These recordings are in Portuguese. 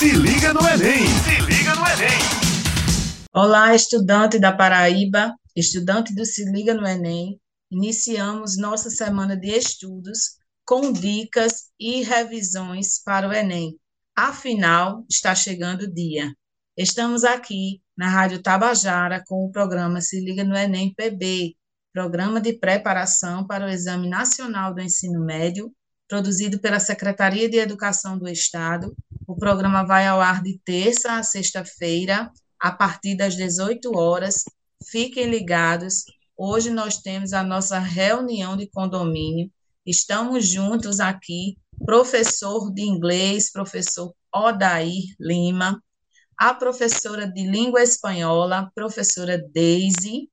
Se liga no Enem! Se liga no Enem! Olá, estudante da Paraíba, estudante do Se Liga no Enem. Iniciamos nossa semana de estudos com dicas e revisões para o Enem. Afinal, está chegando o dia. Estamos aqui na Rádio Tabajara com o programa Se Liga no Enem PB, Programa de Preparação para o Exame Nacional do Ensino Médio, produzido pela Secretaria de Educação do Estado. O programa vai ao ar de terça a sexta-feira, a partir das 18 horas. Fiquem ligados. Hoje nós temos a nossa reunião de condomínio. Estamos juntos aqui, professor de inglês, professor Odair Lima, a professora de língua espanhola, professora Daisy,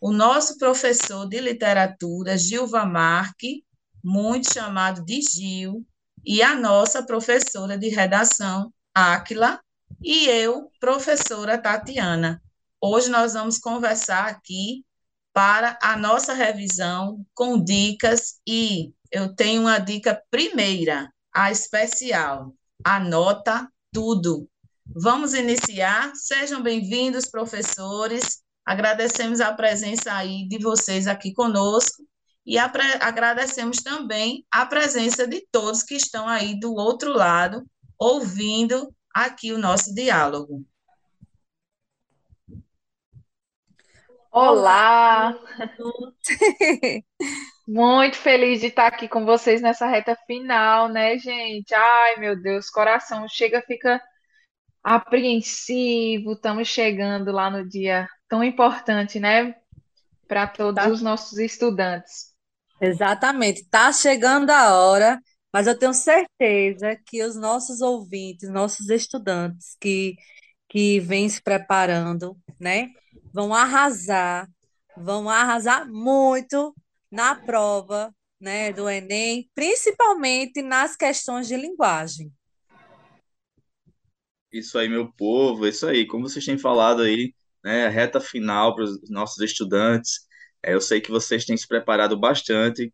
o nosso professor de literatura, Gilva Marque, muito chamado de Gil, e a nossa professora de redação, Áquila, e eu, professora Tatiana. Hoje nós vamos conversar aqui para a nossa revisão com dicas e eu tenho uma dica primeira, a especial. Anota tudo. Vamos iniciar. Sejam bem-vindos, professores. Agradecemos a presença aí de vocês aqui conosco e agradecemos também a presença de todos que estão aí do outro lado, ouvindo aqui o nosso diálogo. Olá! Muito feliz de estar aqui com vocês nessa reta final, né, gente? Ai, meu Deus, coração chega, fica apreensivo. Estamos chegando lá no dia tão importante, né, para todos tá. os nossos estudantes. Exatamente, está chegando a hora, mas eu tenho certeza que os nossos ouvintes, nossos estudantes que, que vêm se preparando, né, vão arrasar, vão arrasar muito na prova, né, do Enem, principalmente nas questões de linguagem. Isso aí, meu povo, isso aí. Como vocês têm falado aí, né, reta final para os nossos estudantes. É, eu sei que vocês têm se preparado bastante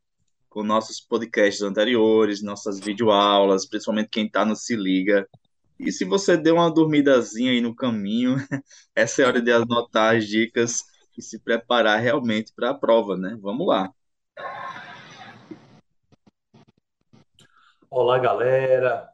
com nossos podcasts anteriores, nossas videoaulas, principalmente quem está no Se Liga. E se você deu uma dormidazinha aí no caminho, essa é a hora de anotar as dicas e se preparar realmente para a prova, né? Vamos lá. Olá, galera.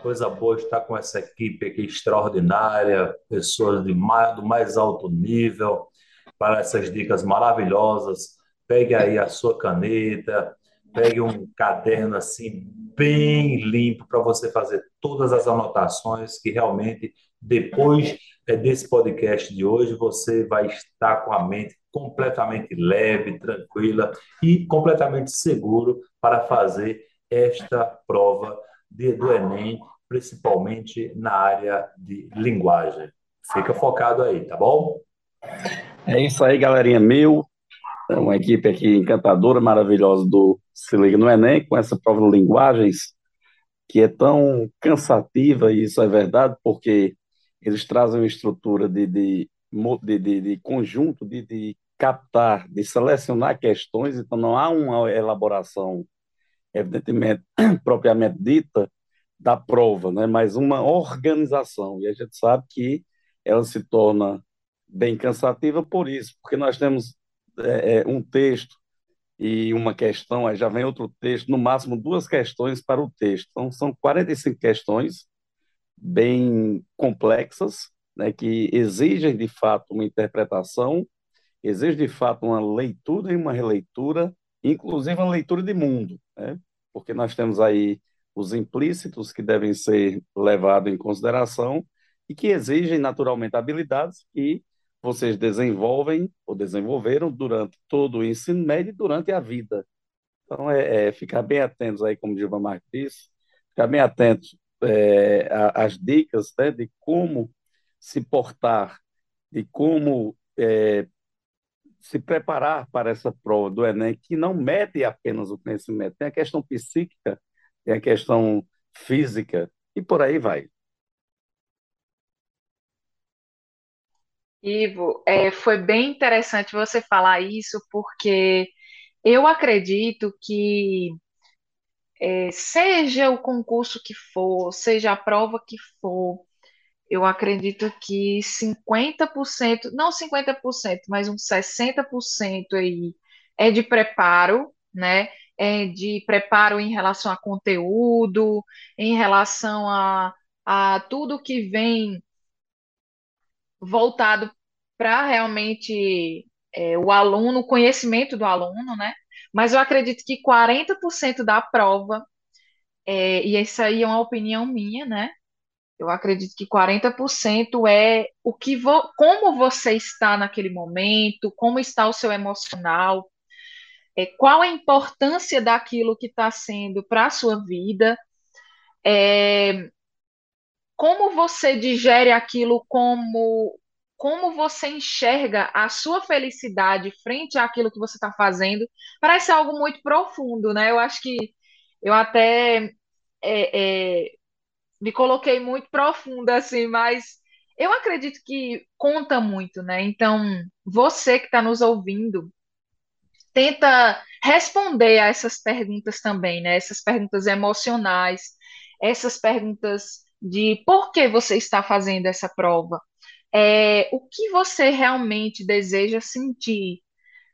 Coisa boa estar com essa equipe aqui extraordinária, pessoas de mais, do mais alto nível, para essas dicas maravilhosas. Pegue aí a sua caneta, pegue um caderno assim bem limpo para você fazer todas as anotações que realmente depois é, desse podcast de hoje você vai estar com a mente completamente leve, tranquila e completamente seguro para fazer esta prova de, do Enem, principalmente na área de linguagem. Fica focado aí, tá bom? É isso aí, galerinha. Meu, é uma equipe aqui encantadora, maravilhosa do Se Liga no Enem, com essa prova de linguagens que é tão cansativa, e isso é verdade, porque eles trazem uma estrutura de, de, de, de, de conjunto, de, de captar, de selecionar questões, então não há uma elaboração evidentemente, propriamente dita, da prova, né? mas uma organização. E a gente sabe que ela se torna bem cansativa por isso, porque nós temos é, é um texto e uma questão, aí já vem outro texto, no máximo duas questões para o texto. Então, são 45 questões bem complexas, né, que exigem de fato uma interpretação, exigem de fato uma leitura e uma releitura, inclusive uma leitura de mundo. Né? porque nós temos aí os implícitos que devem ser levados em consideração e que exigem naturalmente habilidades que vocês desenvolvem ou desenvolveram durante todo o ensino médio e durante a vida. Então, é, é ficar bem atentos aí, como o Gilva Marques disse, ficar bem atentos é, às dicas né, de como se portar, de como é, se preparar para essa prova do Enem, que não mede apenas o conhecimento, tem a questão psíquica, tem a questão física, e por aí vai. Ivo, é, foi bem interessante você falar isso, porque eu acredito que é, seja o concurso que for, seja a prova que for, eu acredito que 50%, não 50%, mas uns 60% aí é de preparo, né? É de preparo em relação a conteúdo, em relação a, a tudo que vem voltado para realmente é, o aluno, o conhecimento do aluno, né? Mas eu acredito que 40% da prova, é, e isso aí é uma opinião minha, né? Eu acredito que 40% é o que vo, como você está naquele momento, como está o seu emocional, é, qual a importância daquilo que está sendo para a sua vida, é, como você digere aquilo como como você enxerga a sua felicidade frente àquilo que você está fazendo, parece algo muito profundo, né? Eu acho que eu até é, é, me coloquei muito profunda, assim, mas eu acredito que conta muito, né? Então, você que está nos ouvindo, tenta responder a essas perguntas também, né? Essas perguntas emocionais, essas perguntas de por que você está fazendo essa prova, é, o que você realmente deseja sentir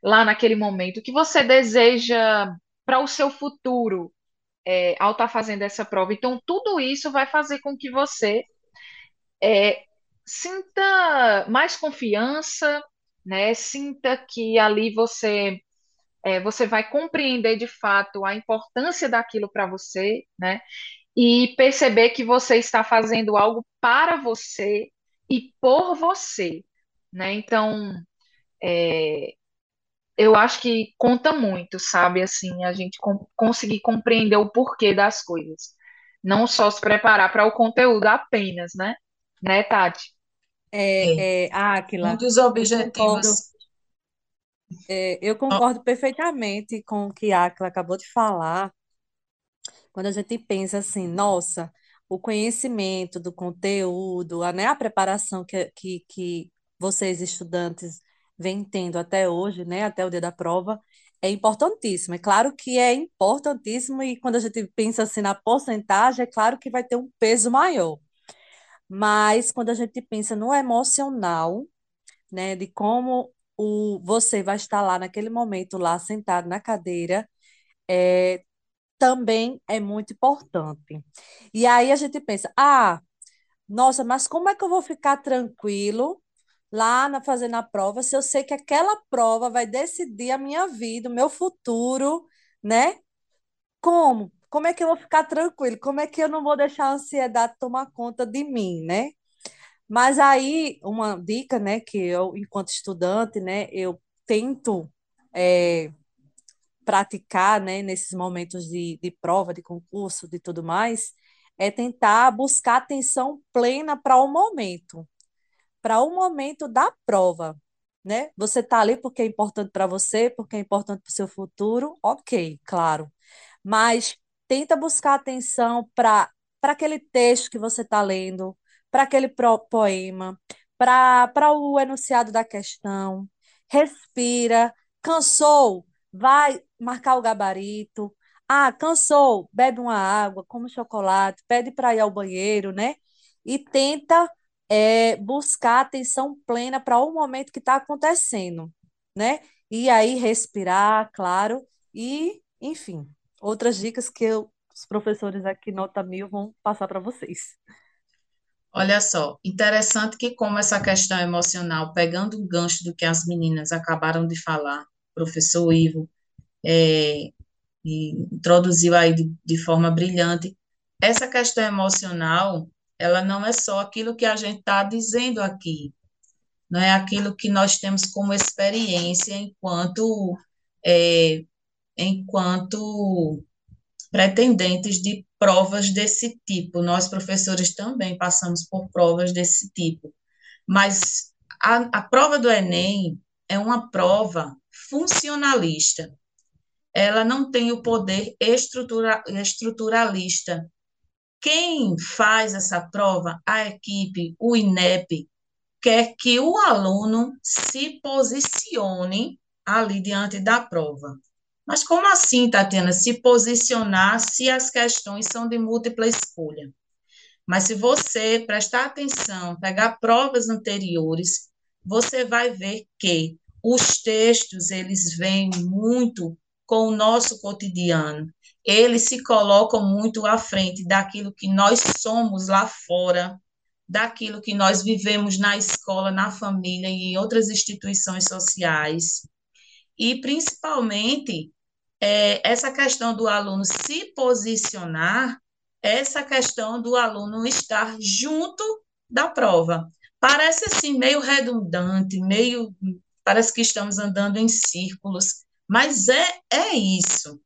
lá naquele momento, o que você deseja para o seu futuro é, ao estar tá fazendo essa prova. Então, tudo isso vai fazer com que você é, sinta mais confiança, né? Sinta que ali você é, você vai compreender de fato a importância daquilo para você, né? E perceber que você está fazendo algo para você e por você, né? Então, é, eu acho que conta muito, sabe? Assim, a gente com, conseguir compreender o porquê das coisas. Não só se preparar para o conteúdo apenas, né? Né, Tati? É, é, Áquila, Um dos eu concordo, objetivos. é, eu concordo perfeitamente com o que a Áquila acabou de falar. Quando a gente pensa assim, nossa, o conhecimento do conteúdo, a, né, a preparação que, que, que vocês, estudantes, vêm tendo até hoje, né, até o dia da prova, é importantíssimo. É claro que é importantíssimo e quando a gente pensa assim na porcentagem, é claro que vai ter um peso maior. Mas quando a gente pensa no emocional, né, de como o, você vai estar lá naquele momento, lá sentado na cadeira, é, também é muito importante. E aí a gente pensa, ah, nossa, mas como é que eu vou ficar tranquilo lá na fazendo a prova se eu sei que aquela prova vai decidir a minha vida, o meu futuro, né? Como? Como é que eu vou ficar tranquilo? Como é que eu não vou deixar a ansiedade tomar conta de mim, né? Mas aí, uma dica, né, que eu, enquanto estudante, né, eu tento é, praticar, né, nesses momentos de, de prova, de concurso, de tudo mais, é tentar buscar atenção plena para o momento, para o momento da prova, né? Você está ali porque é importante para você, porque é importante para o seu futuro, ok, claro. Mas tenta buscar atenção para aquele texto que você está lendo, para aquele poema, para o enunciado da questão. Respira. Cansou? Vai marcar o gabarito. Ah, cansou? Bebe uma água, come chocolate, pede para ir ao banheiro, né? E tenta é, buscar atenção plena para o momento que está acontecendo, né? E aí respirar, claro, e, enfim, outras dicas que eu, os professores aqui, nota mil, vão passar para vocês. Olha só, interessante que como essa questão emocional, pegando o gancho do que as meninas acabaram de falar, professor Ivo, é, introduziu aí de, de forma brilhante, essa questão emocional, ela não é só aquilo que a gente está dizendo aqui, não é aquilo que nós temos como experiência enquanto é, enquanto pretendentes de provas desse tipo. Nós, professores, também passamos por provas desse tipo. Mas a, a prova do Enem é uma prova funcionalista. Ela não tem o poder estrutura, estruturalista. Quem faz essa prova, a equipe, o INEP, quer que o aluno se posicione ali diante da prova. Mas como assim, Tatiana, se posicionar se as questões são de múltipla escolha? Mas se você prestar atenção, pegar provas anteriores, você vai ver que os textos, eles vêm muito com o nosso cotidiano. Eles se colocam muito à frente daquilo que nós somos lá fora, daquilo que nós vivemos na escola, na família e em outras instituições sociais. E, principalmente, é, essa questão do aluno se posicionar essa questão do aluno estar junto da prova. Parece assim meio redundante, meio parece que estamos andando em círculos, mas é é isso.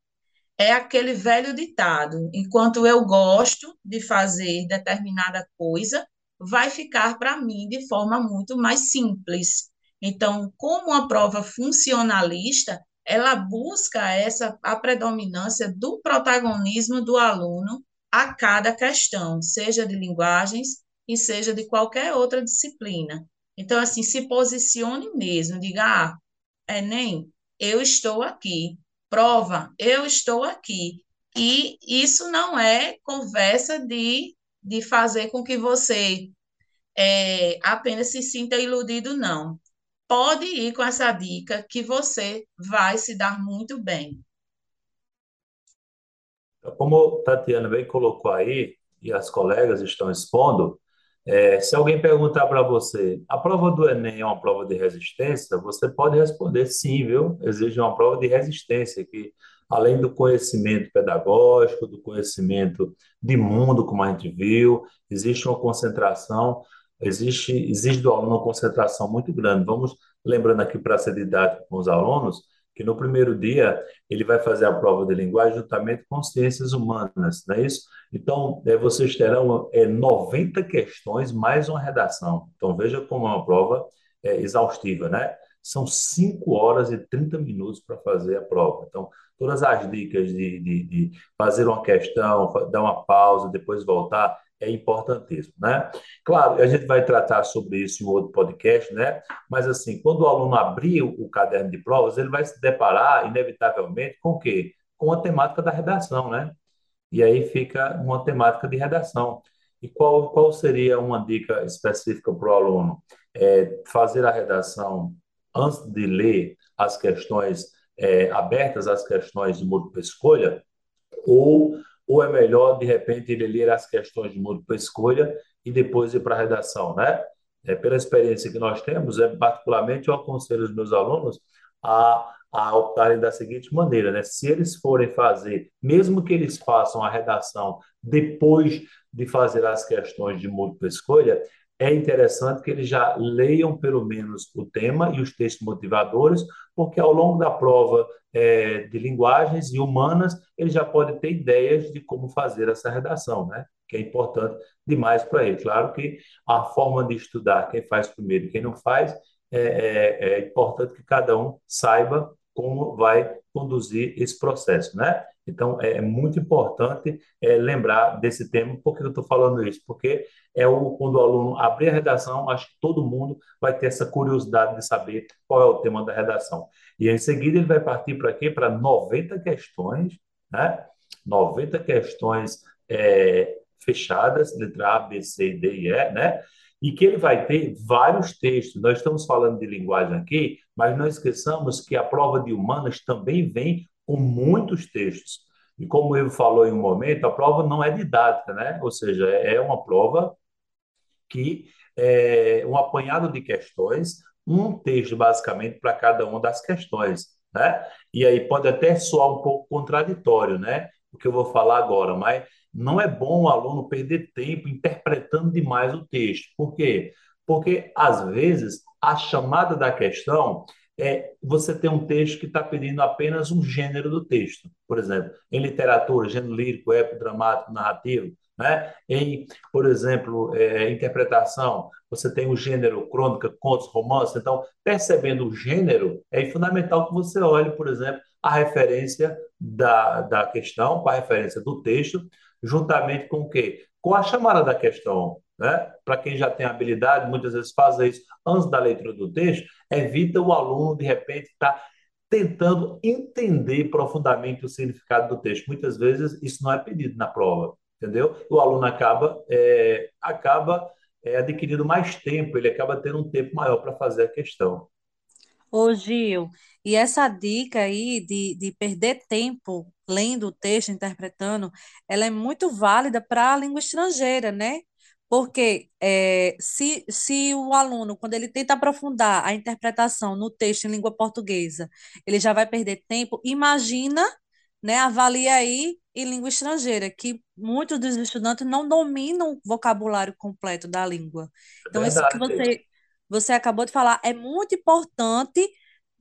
É aquele velho ditado: enquanto eu gosto de fazer determinada coisa, vai ficar para mim de forma muito mais simples. Então, como uma prova funcionalista, ela busca essa a predominância do protagonismo do aluno a cada questão, seja de linguagens e seja de qualquer outra disciplina. Então, assim, se posicione mesmo, diga, ah, Enem, eu estou aqui. Prova, eu estou aqui. E isso não é conversa de, de fazer com que você é, apenas se sinta iludido, não. Pode ir com essa dica que você vai se dar muito bem. Como Tatiana bem colocou aí, e as colegas estão expondo, é, se alguém perguntar para você, a prova do Enem é uma prova de resistência, você pode responder sim, viu? Exige uma prova de resistência, que além do conhecimento pedagógico, do conhecimento de mundo, como a gente viu, existe uma concentração, existe, exige do aluno uma concentração muito grande. Vamos lembrando aqui para ser didático com os alunos, que no primeiro dia ele vai fazer a prova de linguagem juntamente com ciências humanas, não é isso? Então, é, vocês terão é, 90 questões mais uma redação. Então, veja como é uma prova é, exaustiva, né? São 5 horas e 30 minutos para fazer a prova. Então, todas as dicas de, de, de fazer uma questão, dar uma pausa, depois voltar, é importantíssimo, né? Claro, a gente vai tratar sobre isso em outro podcast, né? Mas assim, quando o aluno abrir o caderno de provas, ele vai se deparar inevitavelmente com o quê? Com a temática da redação, né? E aí fica uma temática de redação. E qual, qual seria uma dica específica para o aluno? É fazer a redação antes de ler as questões é, abertas, as questões de múltipla escolha, ou ou é melhor, de repente, ele ler as questões de múltipla escolha e depois ir para a redação, né? É, pela experiência que nós temos, é, particularmente eu aconselho os meus alunos a, a optarem da seguinte maneira, né? Se eles forem fazer, mesmo que eles façam a redação depois de fazer as questões de múltipla escolha, é interessante que eles já leiam pelo menos o tema e os textos motivadores, porque ao longo da prova é, de linguagens e humanas, ele já pode ter ideias de como fazer essa redação, né? que é importante demais para ele. Claro que a forma de estudar, quem faz primeiro e quem não faz, é, é, é importante que cada um saiba como vai conduzir esse processo, né? Então, é muito importante é, lembrar desse tema. Por que eu estou falando isso? Porque é o, quando o aluno abrir a redação, acho que todo mundo vai ter essa curiosidade de saber qual é o tema da redação. E em seguida ele vai partir para quê? Para 90 questões, né? 90 questões é, fechadas, letra A, B, C, D e E, né? E que ele vai ter vários textos. Nós estamos falando de linguagem aqui, mas não esqueçamos que a prova de humanas também vem com muitos textos. E como o Ivo falou em um momento, a prova não é didática, né? Ou seja, é uma prova que é um apanhado de questões, um texto basicamente para cada uma das questões, né? E aí pode até soar um pouco contraditório, né? O que eu vou falar agora, mas não é bom o aluno perder tempo interpretando demais o texto. Por quê? Porque às vezes a chamada da questão é você tem um texto que está pedindo apenas um gênero do texto. Por exemplo, em literatura, gênero lírico, épico, dramático, narrativo. Né? Em, por exemplo, é, interpretação, você tem o gênero crônica, contos, romances. Então, percebendo o gênero, é fundamental que você olhe, por exemplo, a referência da, da questão, com a referência do texto, juntamente com o quê? Com a chamada da questão. Né? Para quem já tem habilidade, muitas vezes faz isso antes da leitura do texto, evita o aluno, de repente, estar tá tentando entender profundamente o significado do texto. Muitas vezes isso não é pedido na prova, entendeu? O aluno acaba, é, acaba é, adquirindo mais tempo, ele acaba tendo um tempo maior para fazer a questão. Ô, Gil, e essa dica aí de, de perder tempo lendo o texto, interpretando, ela é muito válida para a língua estrangeira, né? Porque é, se, se o aluno, quando ele tenta aprofundar a interpretação no texto em língua portuguesa, ele já vai perder tempo, imagina, né, avalia aí em língua estrangeira, que muitos dos estudantes não dominam o vocabulário completo da língua. Então, isso que você, você acabou de falar é muito importante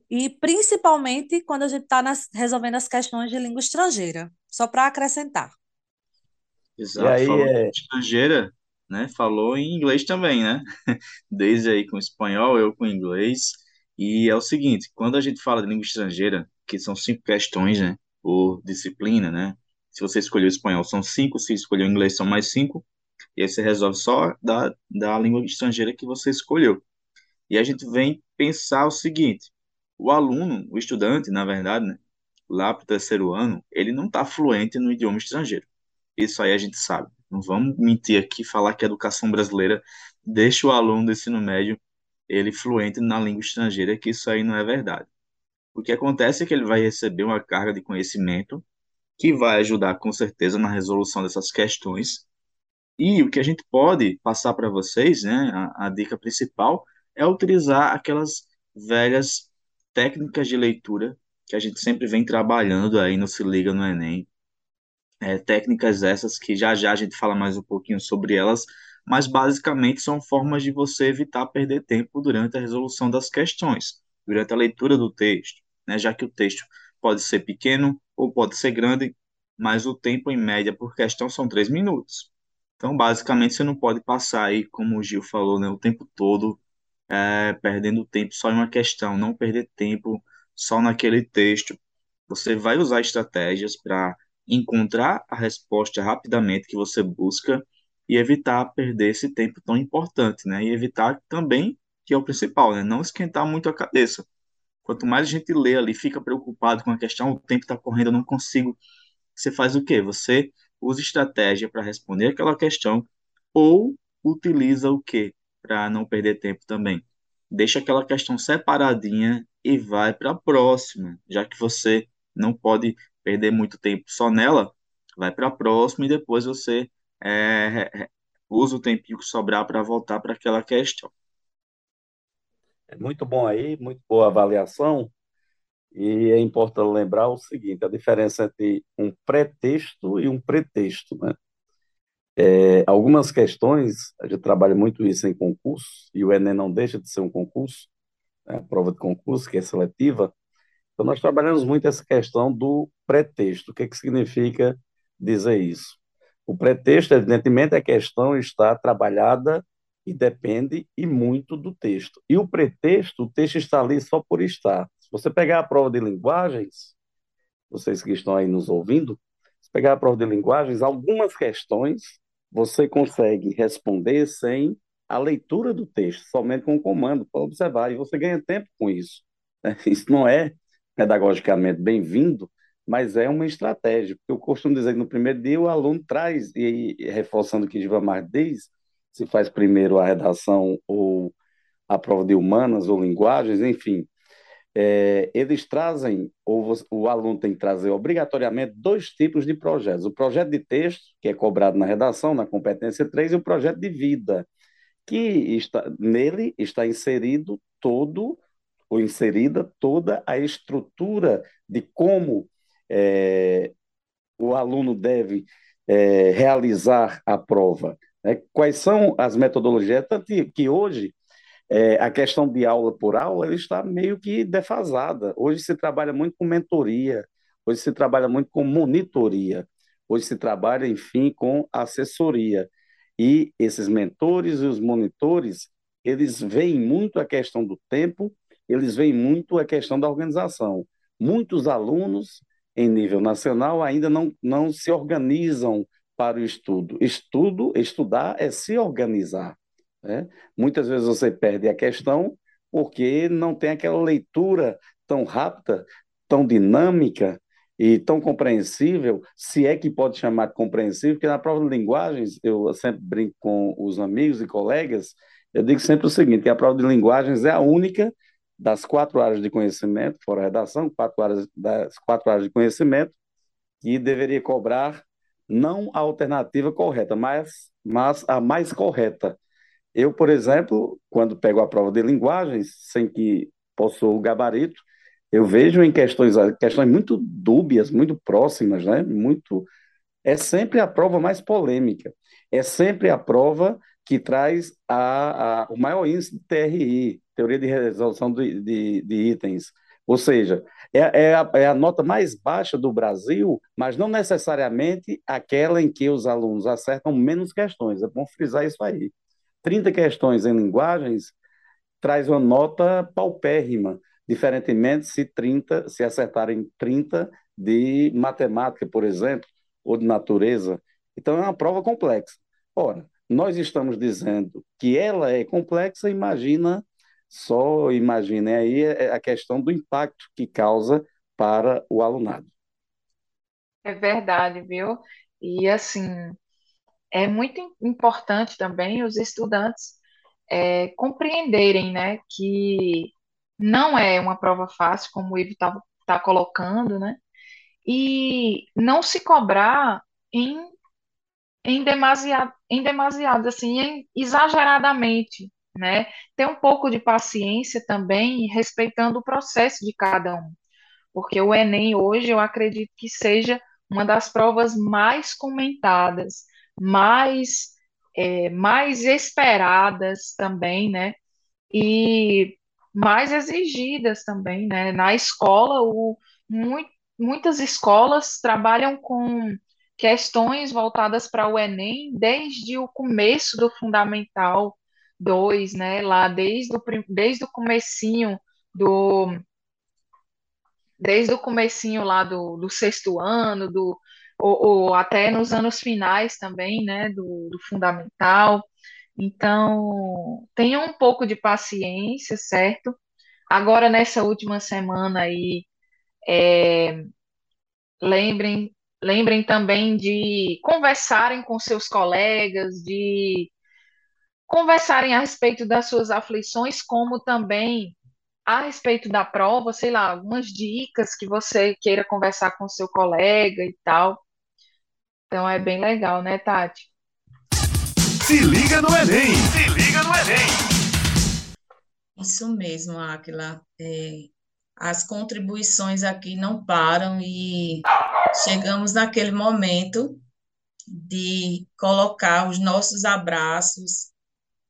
e principalmente quando a gente está resolvendo as questões de língua estrangeira, só para acrescentar. Exato, aí, falou é... estrangeira, né? Falou em inglês também, né? Desde aí com espanhol, eu com inglês. E é o seguinte, quando a gente fala de língua estrangeira, que são cinco questões, né? Por disciplina, né? Se você escolheu espanhol, são cinco. Se escolheu inglês, são mais cinco. E aí você resolve só da, da língua estrangeira que você escolheu. E a gente vem pensar o seguinte: o aluno, o estudante, na verdade, né, lá para o terceiro ano, ele não está fluente no idioma estrangeiro. Isso aí a gente sabe. Não vamos mentir aqui falar que a educação brasileira deixa o aluno do ensino médio ele fluente na língua estrangeira, que isso aí não é verdade. O que acontece é que ele vai receber uma carga de conhecimento que vai ajudar com certeza na resolução dessas questões. E o que a gente pode passar para vocês, né, a, a dica principal é utilizar aquelas velhas técnicas de leitura que a gente sempre vem trabalhando aí no Se Liga no Enem. É, técnicas essas que já já a gente fala mais um pouquinho sobre elas, mas basicamente são formas de você evitar perder tempo durante a resolução das questões, durante a leitura do texto, né, já que o texto pode ser pequeno ou pode ser grande, mas o tempo em média por questão são três minutos. Então, basicamente, você não pode passar aí, como o Gil falou, né, o tempo todo é, perdendo tempo só em uma questão, não perder tempo só naquele texto. Você vai usar estratégias para encontrar a resposta rapidamente que você busca e evitar perder esse tempo tão importante, né? E evitar também, que é o principal, né? Não esquentar muito a cabeça. Quanto mais a gente lê ali, fica preocupado com a questão, o tempo está correndo, eu não consigo. Você faz o quê? Você usa estratégia para responder aquela questão ou utiliza o quê? para não perder tempo também. Deixa aquela questão separadinha e vai para a próxima, já que você não pode perder muito tempo só nela, vai para a próxima e depois você é, usa o tempinho que sobrar para voltar para aquela questão. É muito bom aí, muito boa avaliação. E é importante lembrar o seguinte: a diferença entre um pré-texto e um pretexto. Né? É, algumas questões, a gente trabalha muito isso em concurso, e o Enem não deixa de ser um concurso, né, prova de concurso, que é seletiva. Então, nós trabalhamos muito essa questão do pretexto. O que, é que significa dizer isso? O pretexto, evidentemente, a questão está trabalhada e depende e muito do texto. E o pretexto, o texto está ali só por estar. Se você pegar a prova de linguagens, vocês que estão aí nos ouvindo, se pegar a prova de linguagens, algumas questões você consegue responder sem a leitura do texto, somente com o comando, para observar, e você ganha tempo com isso. Isso não é pedagogicamente bem-vindo, mas é uma estratégia, porque eu costumo dizer que no primeiro dia o aluno traz, e, reforçando o que Gilmar diz, se faz primeiro a redação ou a prova de humanas ou linguagens, enfim, é, eles trazem, ou o aluno tem que trazer obrigatoriamente dois tipos de projetos. O projeto de texto, que é cobrado na redação, na competência 3, e o projeto de vida, que está, nele está inserido todo, ou inserida toda a estrutura de como é, o aluno deve é, realizar a prova. Né? Quais são as metodologias? Tanto que hoje é, a questão de aula por aula está meio que defasada. Hoje se trabalha muito com mentoria, hoje se trabalha muito com monitoria, hoje se trabalha, enfim, com assessoria. E esses mentores e os monitores, eles veem muito a questão do tempo, eles veem muito a questão da organização. Muitos alunos, em nível nacional, ainda não, não se organizam para o estudo. Estudo, estudar é se organizar. Né? Muitas vezes você perde a questão porque não tem aquela leitura tão rápida tão dinâmica e tão compreensível, se é que pode chamar de compreensível, porque na prova de linguagens, eu sempre brinco com os amigos e colegas, eu digo sempre o seguinte, que a prova de linguagens é a única das quatro áreas de conhecimento, fora a redação, quatro áreas, das quatro áreas de conhecimento, que deveria cobrar não a alternativa correta, mas, mas a mais correta. Eu, por exemplo, quando pego a prova de linguagens, sem que possua o gabarito, eu vejo em questões, questões muito dúbias, muito próximas, né? Muito é sempre a prova mais polêmica. É sempre a prova que traz a, a o maior índice de TRI, teoria de resolução de, de, de itens. Ou seja, é, é, a, é a nota mais baixa do Brasil, mas não necessariamente aquela em que os alunos acertam menos questões. É bom frisar isso aí. 30 questões em linguagens traz uma nota paupérrima, diferentemente se 30, se acertarem 30 de matemática, por exemplo, ou de natureza. Então é uma prova complexa. Ora, nós estamos dizendo que ela é complexa, imagina só imagine aí é, a questão do impacto que causa para o alunado. É verdade, viu? E assim, é muito importante também os estudantes é, compreenderem, né, que não é uma prova fácil, como o Ivo está tá colocando, né? E não se cobrar em, em demasiado, em demasiado, assim, em, exageradamente, né? Ter um pouco de paciência também, respeitando o processo de cada um. Porque o Enem hoje eu acredito que seja uma das provas mais comentadas, mais, é, mais esperadas também, né? E mais exigidas também, né? Na escola, o, muito, muitas escolas trabalham com questões voltadas para o Enem desde o começo do fundamental, 2, né, lá desde o, desde o comecinho do desde o comecinho lá do, do sexto ano, do, ou, ou, até nos anos finais também, né, do, do fundamental. Então, tenham um pouco de paciência, certo? Agora, nessa última semana aí, é, lembrem, lembrem também de conversarem com seus colegas, de conversarem a respeito das suas aflições, como também a respeito da prova, sei lá, algumas dicas que você queira conversar com seu colega e tal. Então é bem legal, né, Tati? Se liga no Enem! Se liga no Enem! Isso mesmo, Aquila. É, as contribuições aqui não param e chegamos naquele momento de colocar os nossos abraços,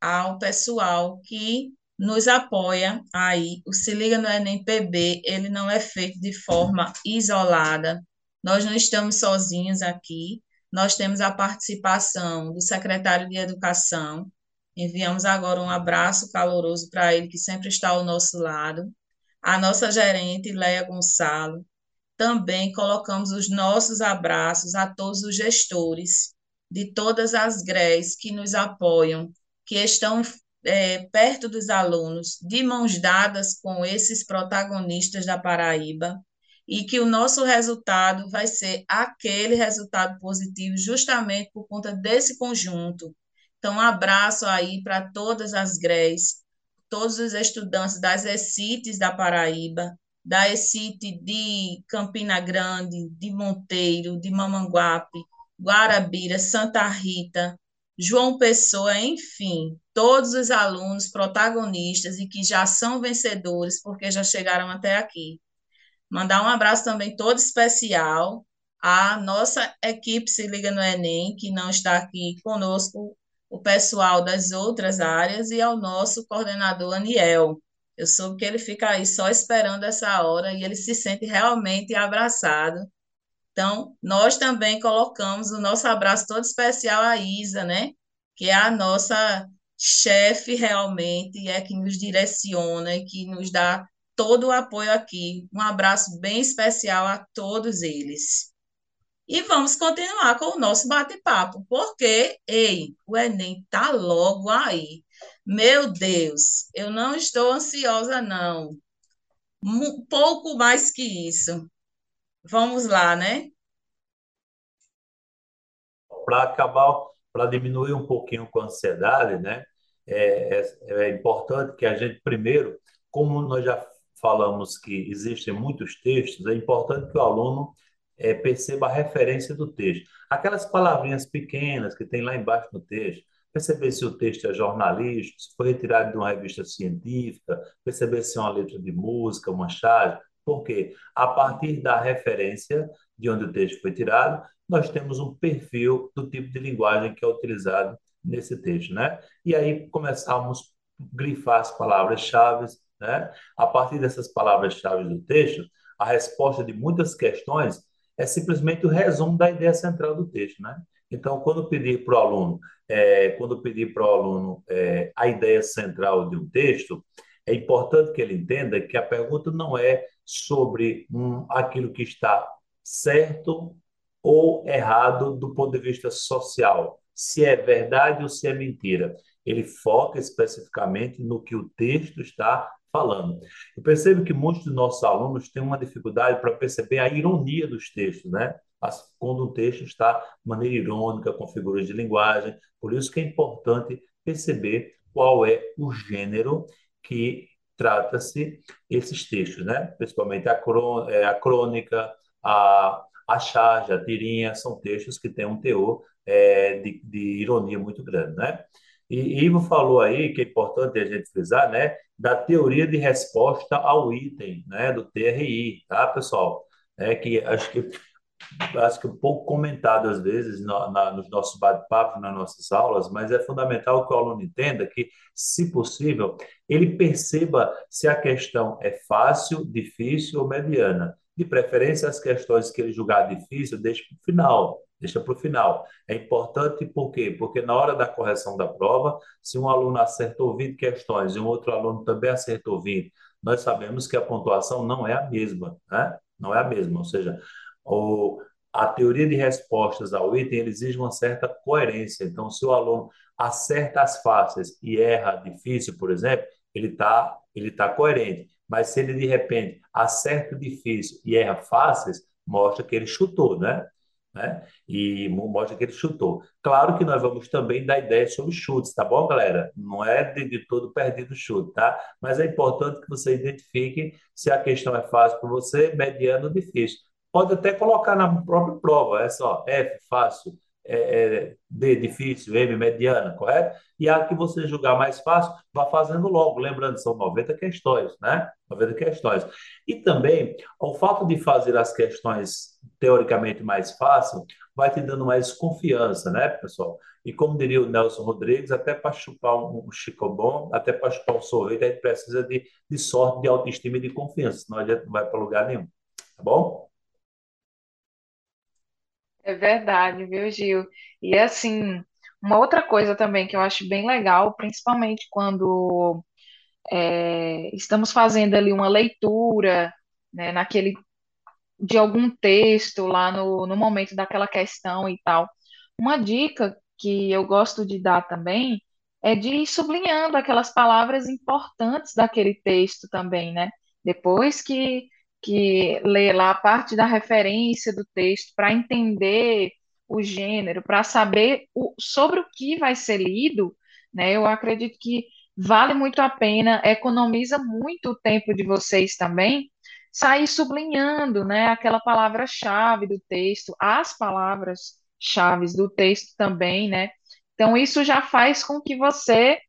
ao pessoal que nos apoia aí. O Se Liga no Enem PB, ele não é feito de forma isolada. Nós não estamos sozinhos aqui. Nós temos a participação do secretário de Educação. Enviamos agora um abraço caloroso para ele, que sempre está ao nosso lado. A nossa gerente, Leia Gonçalo. Também colocamos os nossos abraços a todos os gestores de todas as GREs que nos apoiam que estão é, perto dos alunos, de mãos dadas com esses protagonistas da Paraíba, e que o nosso resultado vai ser aquele resultado positivo, justamente por conta desse conjunto. Então, um abraço aí para todas as GREs, todos os estudantes das ECITES da Paraíba, da ECIT de Campina Grande, de Monteiro, de Mamanguape, Guarabira, Santa Rita, João Pessoa, enfim, todos os alunos protagonistas e que já são vencedores porque já chegaram até aqui. Mandar um abraço também todo especial à nossa equipe Se Liga no Enem, que não está aqui conosco, o pessoal das outras áreas e ao nosso coordenador Aniel. Eu soube que ele fica aí só esperando essa hora e ele se sente realmente abraçado então, nós também colocamos o nosso abraço todo especial à Isa, né? Que é a nossa chefe realmente, e é que nos direciona e que nos dá todo o apoio aqui. Um abraço bem especial a todos eles. E vamos continuar com o nosso bate-papo, porque, ei, o Enem tá logo aí. Meu Deus, eu não estou ansiosa, não. um pouco mais que isso. Vamos lá, né? Para acabar, para diminuir um pouquinho com a ansiedade, né? É, é, é importante que a gente, primeiro, como nós já falamos que existem muitos textos, é importante que o aluno é, perceba a referência do texto. Aquelas palavrinhas pequenas que tem lá embaixo no texto, perceber se o texto é jornalístico, se foi retirado de uma revista científica, perceber se é uma letra de música, uma charge. Porque a partir da referência de onde o texto foi tirado, nós temos um perfil do tipo de linguagem que é utilizado nesse texto, né? E aí começamos a grifar as palavras-chave, né? A partir dessas palavras-chave do texto, a resposta de muitas questões é simplesmente o resumo da ideia central do texto, né? Então, quando pedir para o aluno, é, quando pedir para o aluno é, a ideia central de um texto, é importante que ele entenda que a pergunta não é sobre um, aquilo que está certo ou errado do ponto de vista social, se é verdade ou se é mentira. Ele foca especificamente no que o texto está falando. Eu percebo que muitos dos nossos alunos têm uma dificuldade para perceber a ironia dos textos, né? Quando um texto está de maneira irônica, com figuras de linguagem. Por isso que é importante perceber qual é o gênero que trata-se esses textos, né? Principalmente a, é, a crônica, a, a charge, a tirinha, são textos que têm um teor é, de, de ironia muito grande, né? E Ivo falou aí que é importante a gente frisar, né, da teoria de resposta ao item, né, do TRI, tá, pessoal? É que acho que acho que um pouco comentado às vezes na, nos nossos bate-papos, nas nossas aulas, mas é fundamental que o aluno entenda que, se possível, ele perceba se a questão é fácil, difícil ou mediana. De preferência, as questões que ele julgar difícil, deixe para o final, deixa para o final. É importante por quê? Porque na hora da correção da prova, se um aluno acertou 20 questões e um outro aluno também acertou 20, nós sabemos que a pontuação não é a mesma, né? Não é a mesma, ou seja, o, a teoria de respostas ao item exige uma certa coerência. Então, se o aluno acerta as fáceis e erra difícil, por exemplo, ele está ele tá coerente. Mas se ele, de repente, acerta difícil e erra fáceis, mostra que ele chutou, né? né? E mostra que ele chutou. Claro que nós vamos também dar ideias sobre chutes, tá bom, galera? Não é de, de todo perdido chute, tá? Mas é importante que você identifique se a questão é fácil para você, mediano ou difícil. Pode até colocar na própria prova, é só F, fácil, é, é, D, difícil, M, mediana, correto? E a que você julgar mais fácil, vá fazendo logo. Lembrando, são 90 questões, né? 90 questões. E também, o fato de fazer as questões teoricamente mais fácil, vai te dando mais confiança, né, pessoal? E como diria o Nelson Rodrigues, até para chupar um, um bom, até para chupar um sorvete, a gente precisa de, de sorte, de autoestima e de confiança, senão a gente não vai para lugar nenhum. Tá bom? É verdade, viu, Gil? E assim, uma outra coisa também que eu acho bem legal, principalmente quando é, estamos fazendo ali uma leitura, né, naquele de algum texto lá no, no momento daquela questão e tal. Uma dica que eu gosto de dar também é de ir sublinhando aquelas palavras importantes daquele texto também, né? Depois que que lê lá a parte da referência do texto para entender o gênero, para saber o, sobre o que vai ser lido, né? Eu acredito que vale muito a pena, economiza muito o tempo de vocês também, sair sublinhando, né, aquela palavra-chave do texto, as palavras-chave do texto também, né? Então isso já faz com que você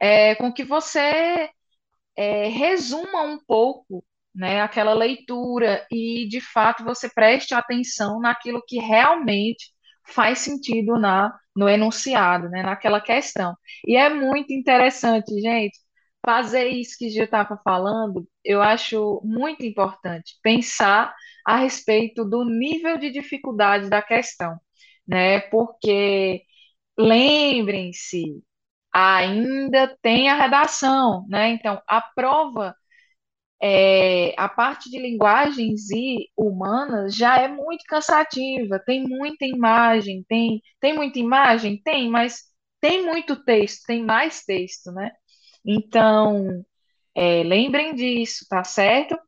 é, com que você é, resuma um pouco né, aquela leitura e, de fato, você preste atenção naquilo que realmente faz sentido na, no enunciado, né, naquela questão. E é muito interessante, gente, fazer isso que Gil estava falando, eu acho muito importante, pensar a respeito do nível de dificuldade da questão, né, porque lembrem-se, ainda tem a redação, né, então a prova é, a parte de linguagens e humanas já é muito cansativa, tem muita imagem, tem, tem muita imagem? Tem, mas tem muito texto, tem mais texto, né? Então, É, lembrem disso, tá certo?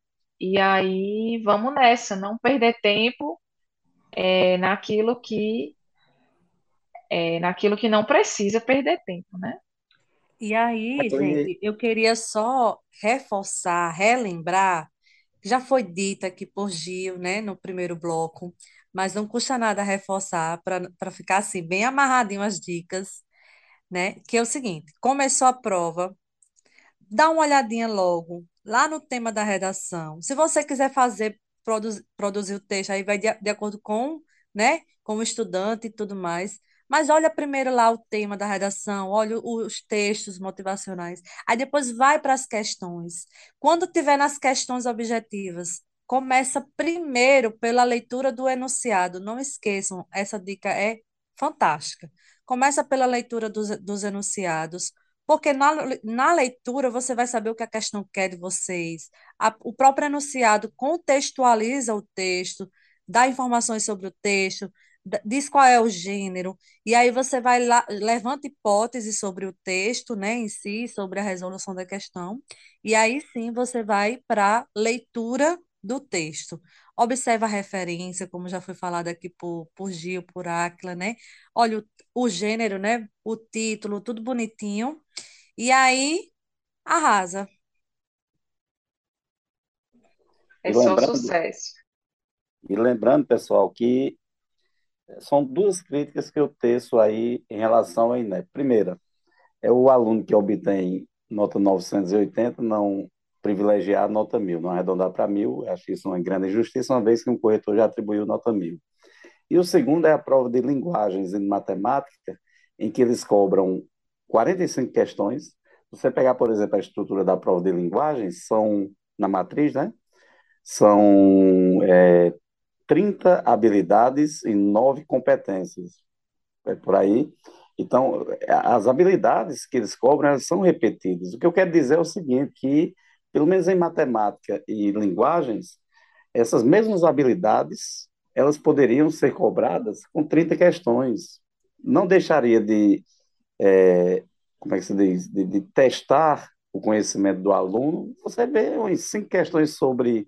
E aí vamos nessa, não perder tempo é, naquilo que é, naquilo que não precisa perder tempo, né? E aí, gente, eu queria só reforçar, relembrar, que já foi dito aqui por Gil, né, no primeiro bloco, mas não custa nada reforçar para ficar assim, bem amarradinho as dicas, né? Que é o seguinte: começou a prova, dá uma olhadinha logo lá no tema da redação. Se você quiser fazer, produz, produzir o texto, aí vai de, de acordo com, né, com o estudante e tudo mais. Mas olha primeiro lá o tema da redação, olha os textos motivacionais. Aí depois vai para as questões. Quando tiver nas questões objetivas, começa primeiro pela leitura do enunciado. Não esqueçam, essa dica é fantástica. Começa pela leitura dos, dos enunciados, porque na, na leitura você vai saber o que a questão quer de vocês. A, o próprio enunciado contextualiza o texto, dá informações sobre o texto, diz qual é o gênero, e aí você vai lá, levanta hipóteses sobre o texto, né, em si, sobre a resolução da questão, e aí sim você vai para leitura do texto. Observa a referência, como já foi falado aqui por, por Gil, por Acla, né? Olha o, o gênero, né? O título, tudo bonitinho. E aí, arrasa. É só sucesso. E lembrando, pessoal, que são duas críticas que eu teço aí em relação ao INEP. Primeira, é o aluno que obtém nota 980 não privilegiar nota 1000, não arredondar para 1000, acho isso uma grande injustiça, uma vez que um corretor já atribuiu nota 1000. E o segundo é a prova de linguagens e matemática, em que eles cobram 45 questões. Você pegar, por exemplo, a estrutura da prova de linguagens, são, na matriz, né? São é, 30 habilidades e 9 competências. É por aí. Então, as habilidades que eles cobram, elas são repetidas. O que eu quero dizer é o seguinte, que, pelo menos em matemática e linguagens, essas mesmas habilidades, elas poderiam ser cobradas com 30 questões. Não deixaria de, é, como é que se diz, de, de testar o conhecimento do aluno. Você vê umas cinco questões sobre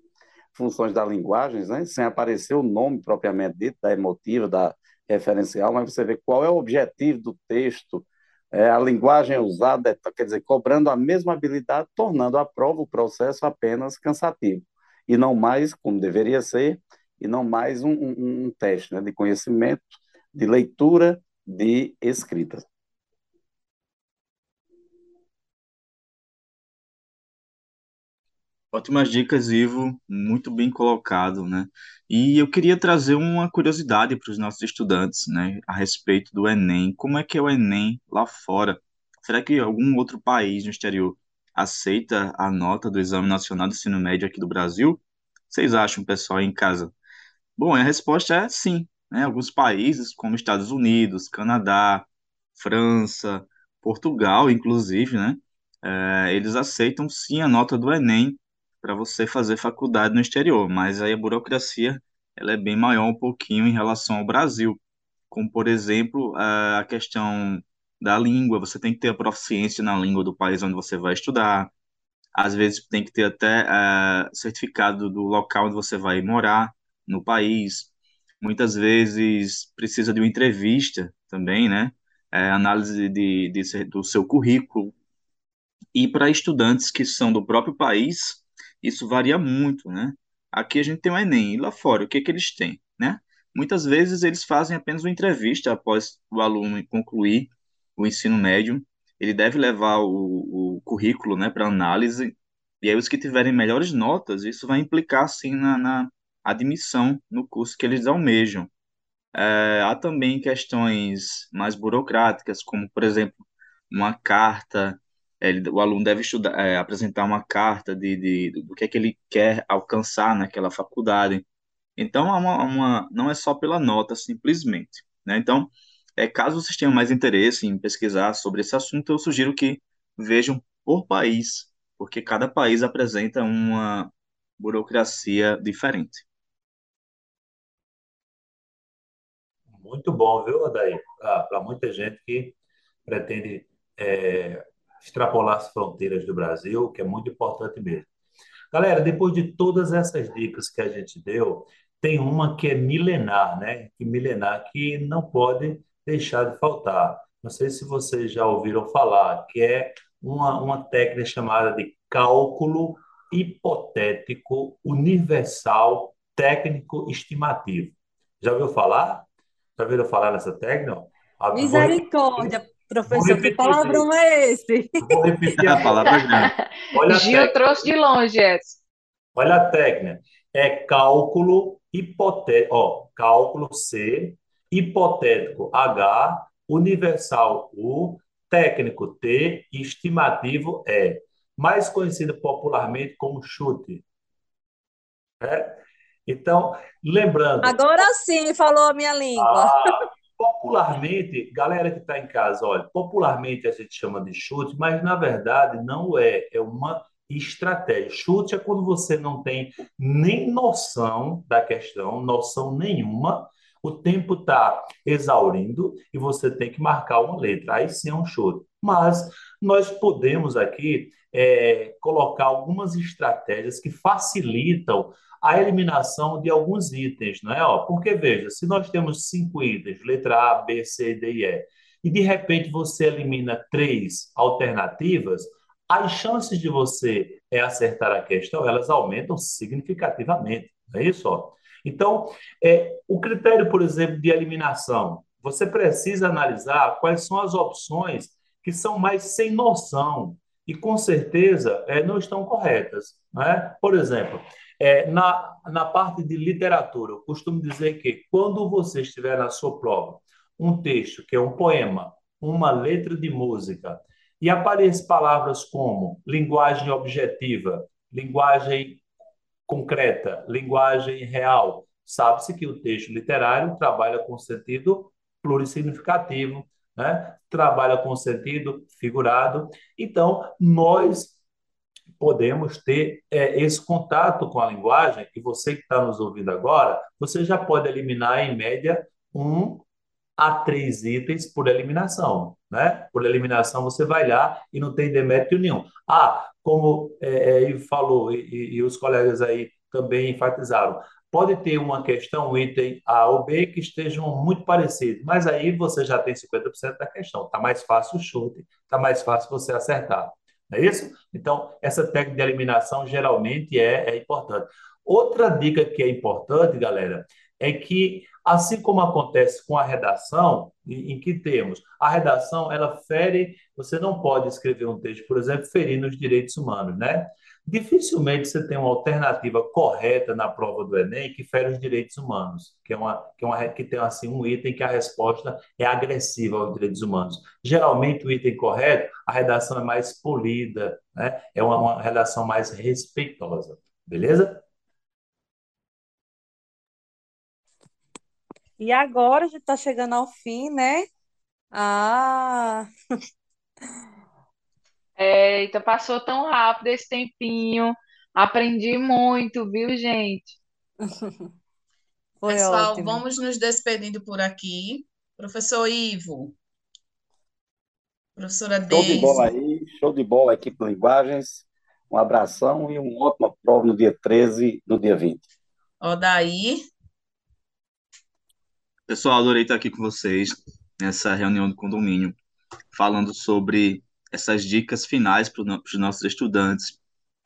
funções da linguagem, né, sem aparecer o nome propriamente dito, da emotiva, da referencial, mas você vê qual é o objetivo do texto, é, a linguagem usada, quer dizer, cobrando a mesma habilidade, tornando a prova, o processo apenas cansativo, e não mais, como deveria ser, e não mais um, um, um teste né, de conhecimento, de leitura, de escrita. Ótimas dicas, Ivo, muito bem colocado, né? E eu queria trazer uma curiosidade para os nossos estudantes, né, a respeito do Enem. Como é que é o Enem lá fora? Será que algum outro país no exterior aceita a nota do Exame Nacional do Ensino Médio aqui do Brasil? Vocês acham, pessoal, aí em casa? Bom, a resposta é sim, né? Alguns países, como Estados Unidos, Canadá, França, Portugal, inclusive, né? É, eles aceitam sim a nota do Enem para você fazer faculdade no exterior, mas aí a burocracia ela é bem maior um pouquinho em relação ao Brasil, como por exemplo a questão da língua, você tem que ter a proficiência na língua do país onde você vai estudar, às vezes tem que ter até uh, certificado do local onde você vai morar no país, muitas vezes precisa de uma entrevista também, né? É, análise de, de, do seu currículo. E para estudantes que são do próprio país, isso varia muito, né? Aqui a gente tem o Enem, e lá fora, o que, que eles têm, né? Muitas vezes eles fazem apenas uma entrevista após o aluno concluir o ensino médio. Ele deve levar o, o currículo, né, para análise, e aí os que tiverem melhores notas, isso vai implicar, sim, na, na admissão no curso que eles almejam. É, há também questões mais burocráticas, como, por exemplo, uma carta ele, o aluno deve estudar, é, apresentar uma carta de, de, do que é que ele quer alcançar naquela faculdade. Então, uma, uma, não é só pela nota, simplesmente. Né? Então, é, caso vocês tenham mais interesse em pesquisar sobre esse assunto, eu sugiro que vejam por país, porque cada país apresenta uma burocracia diferente. Muito bom, viu, Adair? Para muita gente que pretende é, extrapolar as fronteiras do Brasil, que é muito importante mesmo. Galera, depois de todas essas dicas que a gente deu, tem uma que é milenar, né? Que milenar que não pode deixar de faltar. Não sei se vocês já ouviram falar, que é uma, uma técnica chamada de cálculo hipotético universal técnico estimativo. Já ouviu falar? Já ouviram falar nessa técnica? Misericórdia, professor, que palavrão é esse? Vou repetir a palavra grande. Olha Gil trouxe de longe essa. Olha a técnica. É cálculo hipotético, ó, cálculo C, hipotético H, universal U, técnico T estimativo E, mais conhecido popularmente como chute. É? Então, lembrando. Agora sim falou a minha língua. Ah, popularmente, galera que está em casa, olha, popularmente a gente chama de chute, mas na verdade não é. É uma estratégia. Chute é quando você não tem nem noção da questão, noção nenhuma, o tempo está exaurindo e você tem que marcar uma letra. Aí sim é um chute. Mas nós podemos aqui é, colocar algumas estratégias que facilitam a eliminação de alguns itens, não é? Ó, porque veja, se nós temos cinco itens, letra A, B, C, D e E, e de repente você elimina três alternativas, as chances de você é, acertar a questão, elas aumentam significativamente, não é isso? Ó? Então, é, o critério, por exemplo, de eliminação, você precisa analisar quais são as opções que são mais sem noção e, com certeza, é, não estão corretas. Né? Por exemplo, é, na, na parte de literatura, eu costumo dizer que quando você estiver na sua prova, um texto que é um poema, uma letra de música, e aparecem palavras como linguagem objetiva, linguagem concreta, linguagem real. Sabe-se que o texto literário trabalha com sentido plurissignificativo, né? trabalha com sentido figurado. Então, nós podemos ter é, esse contato com a linguagem, e você que está nos ouvindo agora, você já pode eliminar, em média, um a três itens por eliminação. Né? Por eliminação, você vai lá e não tem demérito nenhum. Ah, como é, é, falou, e, e, os colegas aí também enfatizaram, pode ter uma questão, um item A ou B, que estejam muito parecidos, mas aí você já tem 50% da questão. Está mais fácil o chute, está mais fácil você acertar. Não é isso? Então, essa técnica de eliminação geralmente é, é importante. Outra dica que é importante, galera, é que Assim como acontece com a redação, em, que temos a redação, ela fere, você não pode escrever um texto, por exemplo, ferindo os direitos humanos, né? Dificilmente você tem uma alternativa correta na prova do Enem que fere os direitos humanos, que é uma que, é uma, que tem assim um item que a resposta é agressiva aos direitos humanos. Geralmente o item correto, a redação é mais polida, né? É uma, uma redação mais respeitosa, beleza? E agora a gente está chegando ao fim, né? Ah, Eita, passou tão rápido esse tempinho. Aprendi muito, viu, gente? foi Pessoal, ótimo. vamos nos despedindo por aqui. Professor Ivo, professora Show de bola Deise, aí, show de bola, equipe de Linguagens. Um abração e uma ótima prova no dia 13 no dia 20. Odair, Pessoal, adorei estar aqui com vocês nessa reunião do condomínio, falando sobre essas dicas finais para os nossos estudantes.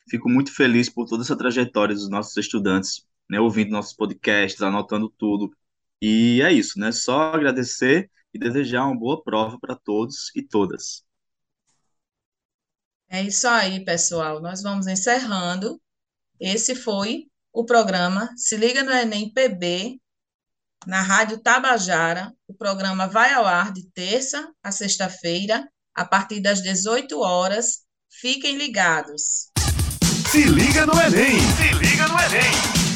Fico muito feliz por toda essa trajetória dos nossos estudantes, né, ouvindo nossos podcasts, anotando tudo. E é isso, né? Só agradecer e desejar uma boa prova para todos e todas. é isso aí, pessoal. Nós vamos encerrando. Esse foi o programa Se Liga no Enem PB, na Rádio Tabajara. O programa vai ao ar de terça a sexta-feira, a partir das 18 horas. Fiquem ligados. Se liga no Enem! Se liga no Enem!